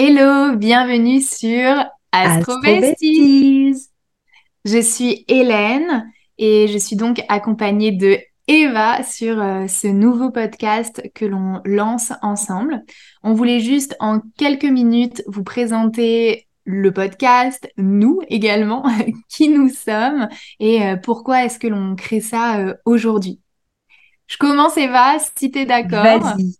Hello, bienvenue sur Astro Besties. Je suis Hélène et je suis donc accompagnée de Eva sur euh, ce nouveau podcast que l'on lance ensemble. On voulait juste en quelques minutes vous présenter le podcast, nous également, qui nous sommes et euh, pourquoi est-ce que l'on crée ça euh, aujourd'hui. Je commence Eva, si tu es d'accord. Vas-y.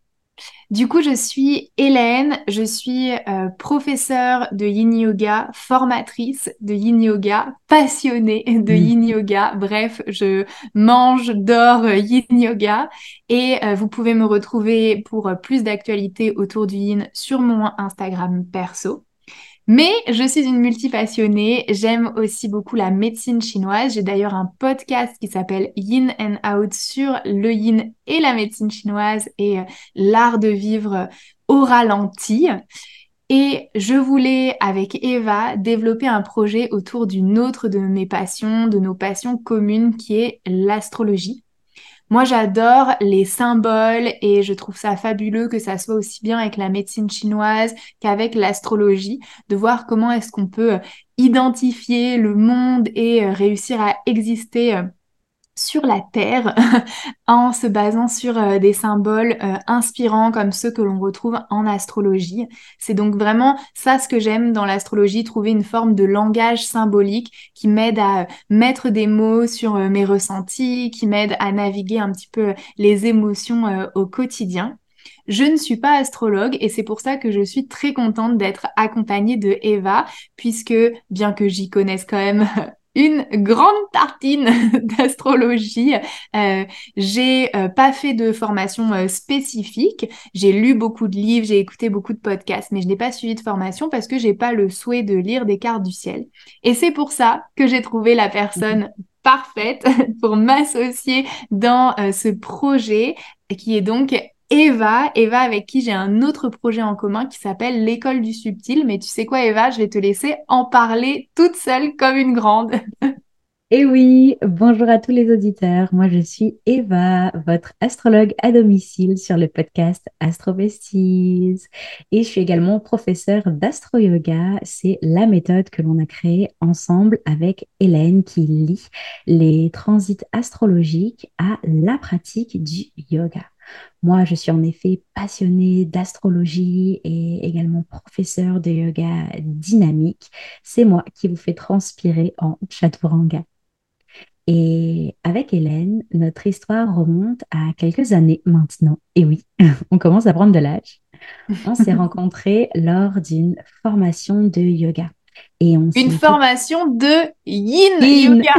Du coup, je suis Hélène, je suis euh, professeure de yin yoga, formatrice de yin yoga, passionnée de mm. yin yoga. Bref, je mange, dors euh, yin yoga et euh, vous pouvez me retrouver pour plus d'actualités autour du yin sur mon Instagram perso. Mais je suis une multipassionnée, j'aime aussi beaucoup la médecine chinoise. J'ai d'ailleurs un podcast qui s'appelle Yin and Out sur le yin et la médecine chinoise et euh, l'art de vivre au ralenti. Et je voulais, avec Eva, développer un projet autour d'une autre de mes passions, de nos passions communes, qui est l'astrologie. Moi, j'adore les symboles et je trouve ça fabuleux que ça soit aussi bien avec la médecine chinoise qu'avec l'astrologie, de voir comment est-ce qu'on peut euh, identifier le monde et euh, réussir à exister euh, sur la Terre en se basant sur euh, des symboles euh, inspirants comme ceux que l'on retrouve en astrologie. C'est donc vraiment ça ce que j'aime dans l'astrologie, trouver une forme de langage symbolique qui m'aide à mettre des mots sur euh, mes ressentis, qui m'aide à naviguer un petit peu les émotions au quotidien. Je ne suis pas astrologue et c'est pour ça que je suis très contente d'être accompagnée de Eva, puisque bien que j'y connaisse quand même une grande tartine d'astrologie. Euh, j'ai euh, pas fait de formation euh, spécifique. J'ai lu beaucoup de livres, j'ai écouté beaucoup de podcasts, mais je n'ai pas suivi de formation parce que j'ai pas le souhait de lire des cartes du ciel. Et c'est pour ça que j'ai trouvé la personne parfaite pour m'associer dans ce projet qui est donc Eva, Eva avec qui j'ai un autre projet en commun qui s'appelle l'école du subtil. Mais tu sais quoi, Eva, je vais te laisser en parler toute seule comme une grande. Eh oui, bonjour à tous les auditeurs. Moi, je suis Eva, votre astrologue à domicile sur le podcast Astro Besties. Et je suis également professeure d'astro-yoga. C'est la méthode que l'on a créée ensemble avec Hélène qui lie les transits astrologiques à la pratique du yoga. Moi, je suis en effet passionnée d'astrologie et également professeure de yoga dynamique. C'est moi qui vous fais transpirer en chaturanga. Et avec Hélène, notre histoire remonte à quelques années maintenant. Et oui, on commence à prendre de l'âge. On s'est rencontrés lors d'une formation de yoga. Et on Une formation de yin. yoga.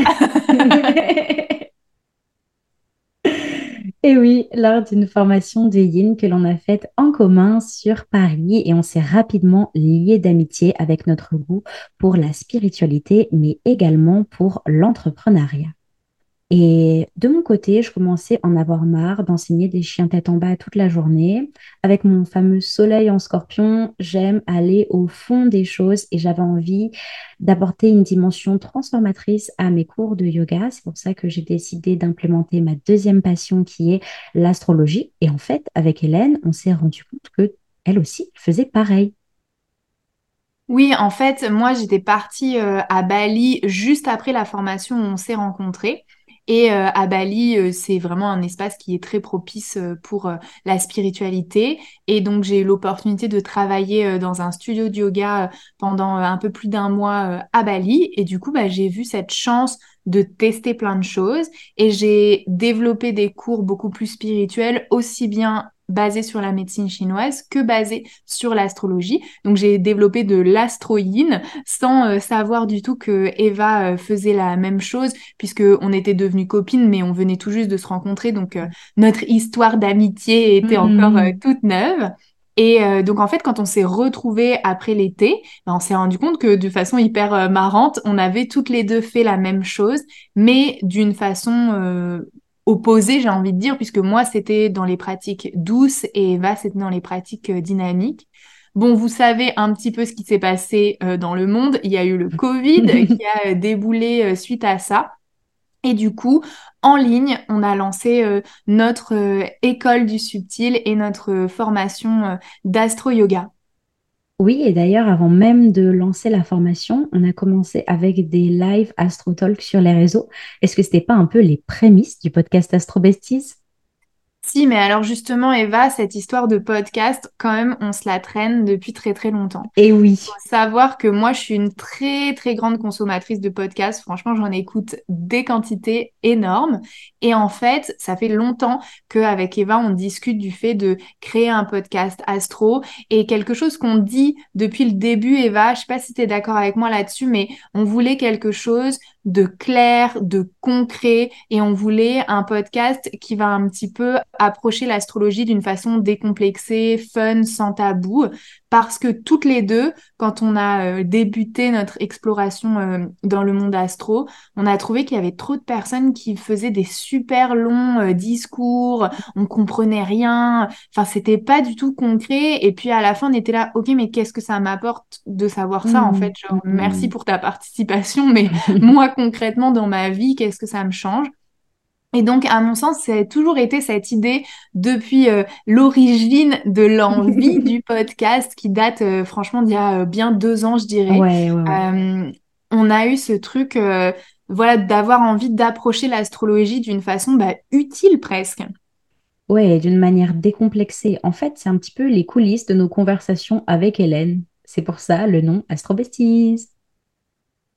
Et oui, lors d'une formation de yin que l'on a faite en commun sur Paris et on s'est rapidement lié d'amitié avec notre goût pour la spiritualité, mais également pour l'entrepreneuriat. Et de mon côté, je commençais à en avoir marre d'enseigner des chiens tête en bas toute la journée. Avec mon fameux soleil en scorpion, j'aime aller au fond des choses et j'avais envie d'apporter une dimension transformatrice à mes cours de yoga. C'est pour ça que j'ai décidé d'implémenter ma deuxième passion qui est l'astrologie. Et en fait, avec Hélène, on s'est rendu compte que elle aussi faisait pareil. Oui, en fait, moi, j'étais partie euh, à Bali juste après la formation où on s'est rencontrés. Et euh, à Bali, euh, c'est vraiment un espace qui est très propice euh, pour la spiritualité. Et donc, j'ai eu l'opportunité de travailler dans un studio de yoga pendant un peu plus d'un mois à Bali. Et du coup, bah, j'ai vu cette chance de tester plein de choses et j'ai développé des cours beaucoup plus spirituels, aussi bien basé sur la médecine chinoise que basé sur l'astrologie. Donc j'ai développé de l'astroïne sans euh, savoir du tout que Eva euh, faisait la même chose puisque on était devenues copines mais on venait tout juste de se rencontrer donc euh, notre histoire d'amitié était encore mmh. toute neuve. Et donc en fait, quand on s'est retrouvés après l'été, ben, on s'est rendu compte que de façon hyper marrante, on avait toutes les deux fait la même chose, mais d'une façon opposé, j'ai envie de dire, puisque moi, c'était dans les pratiques douces et Eva, c'était dans les pratiques euh, dynamiques. Bon, vous savez un petit peu ce qui s'est passé euh, dans le monde. Il y a eu le Covid qui a euh, déboulé suite à ça. Et du coup, en ligne, on a lancé notre école du subtil et notre formation d'astro-yoga. Oui, et d'ailleurs, avant même de lancer la formation, on a commencé avec des live Astro Talk sur les réseaux. Est-ce que ce n'était pas un peu les prémices du podcast Astro Besties? Si, mais alors justement, Eva, cette histoire de podcast, quand même, on se la traîne depuis très très longtemps. Et oui. Faut savoir que moi, je suis une très très grande consommatrice de podcasts. Franchement, j'en écoute des quantités énormes. Et en fait, ça fait longtemps qu'avec Eva, on discute du fait de créer un podcast astro. Et quelque chose qu'on dit depuis le début, Eva, je sais pas si tu es d'accord avec moi là-dessus, mais on voulait quelque chose de clair, de concret, et on voulait un podcast qui va un petit peu approcher l'astrologie d'une façon décomplexée, fun, sans tabou, parce que toutes les deux, quand on a euh, débuté notre exploration euh, dans le monde astro, on a trouvé qu'il y avait trop de personnes qui faisaient des super longs euh, discours, on comprenait rien, enfin c'était pas du tout concret, et puis à la fin on était là, ok mais qu'est-ce que ça m'apporte de savoir ça en fait, genre Mmh. merci pour ta participation, mais moi concrètement dans ma vie, qu'est-ce que ça me change? Et donc, à mon sens, ça a toujours été cette idée depuis euh, l'origine de l'envie du podcast qui date euh, franchement d'il y a euh, bien deux ans, je dirais. Ouais, ouais, ouais. On a eu ce truc, voilà, d'avoir envie d'approcher l'astrologie d'une façon bah, utile presque. Ouais, d'une manière décomplexée. En fait, c'est un petit peu les coulisses de nos conversations avec Hélène. C'est pour ça le nom Astro Besties.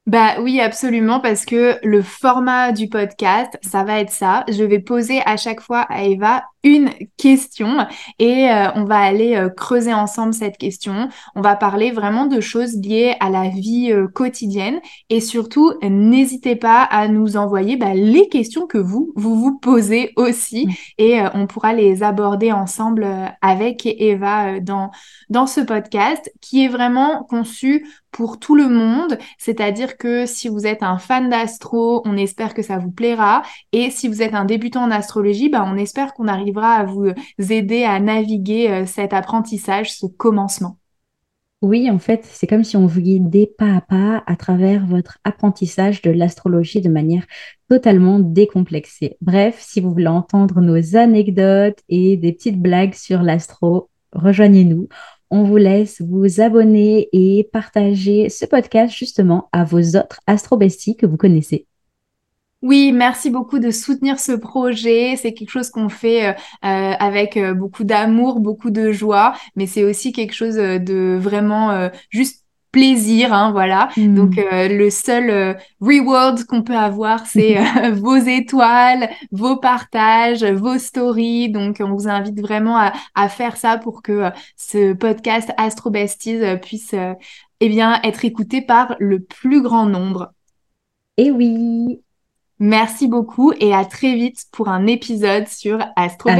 Bah oui, absolument, parce que le format du podcast, ça va être ça. Je vais poser à chaque fois à Eva une question et euh, on va aller euh, creuser ensemble cette question. On va parler vraiment de choses liées à la vie euh, quotidienne et surtout, n'hésitez pas à nous envoyer bah, les questions que vous, vous vous posez aussi Mm. et on pourra les aborder ensemble avec Eva dans, dans ce podcast qui est vraiment conçu pour tout le monde, c'est-à-dire que si vous êtes un fan d'astro, on espère que ça vous plaira, et si vous êtes un débutant en astrologie, bah, on espère qu'on à vous aider à naviguer euh, cet apprentissage, ce commencement. Oui, en fait, c'est comme si on vous guidait pas à pas à travers votre apprentissage de l'astrologie de manière totalement décomplexée. Bref, si vous voulez entendre nos anecdotes et des petites blagues sur l'astro, rejoignez-nous. On vous laisse vous abonner et partager ce podcast justement à vos autres astrobesties que vous connaissez. Oui, merci beaucoup de soutenir ce projet. C'est quelque chose qu'on fait euh, euh, avec euh, beaucoup d'amour, beaucoup de joie, mais c'est aussi quelque chose de vraiment euh, juste plaisir, hein, voilà. Donc Hmm. euh, le seul euh, reward qu'on peut avoir, c'est euh, vos étoiles, vos partages, vos stories. Donc on vous invite vraiment à, à faire ça pour que ce podcast Astro Besties puisse eh bien être écouté par le plus grand nombre. Et oui, Merci beaucoup et à très vite pour un épisode sur Astro!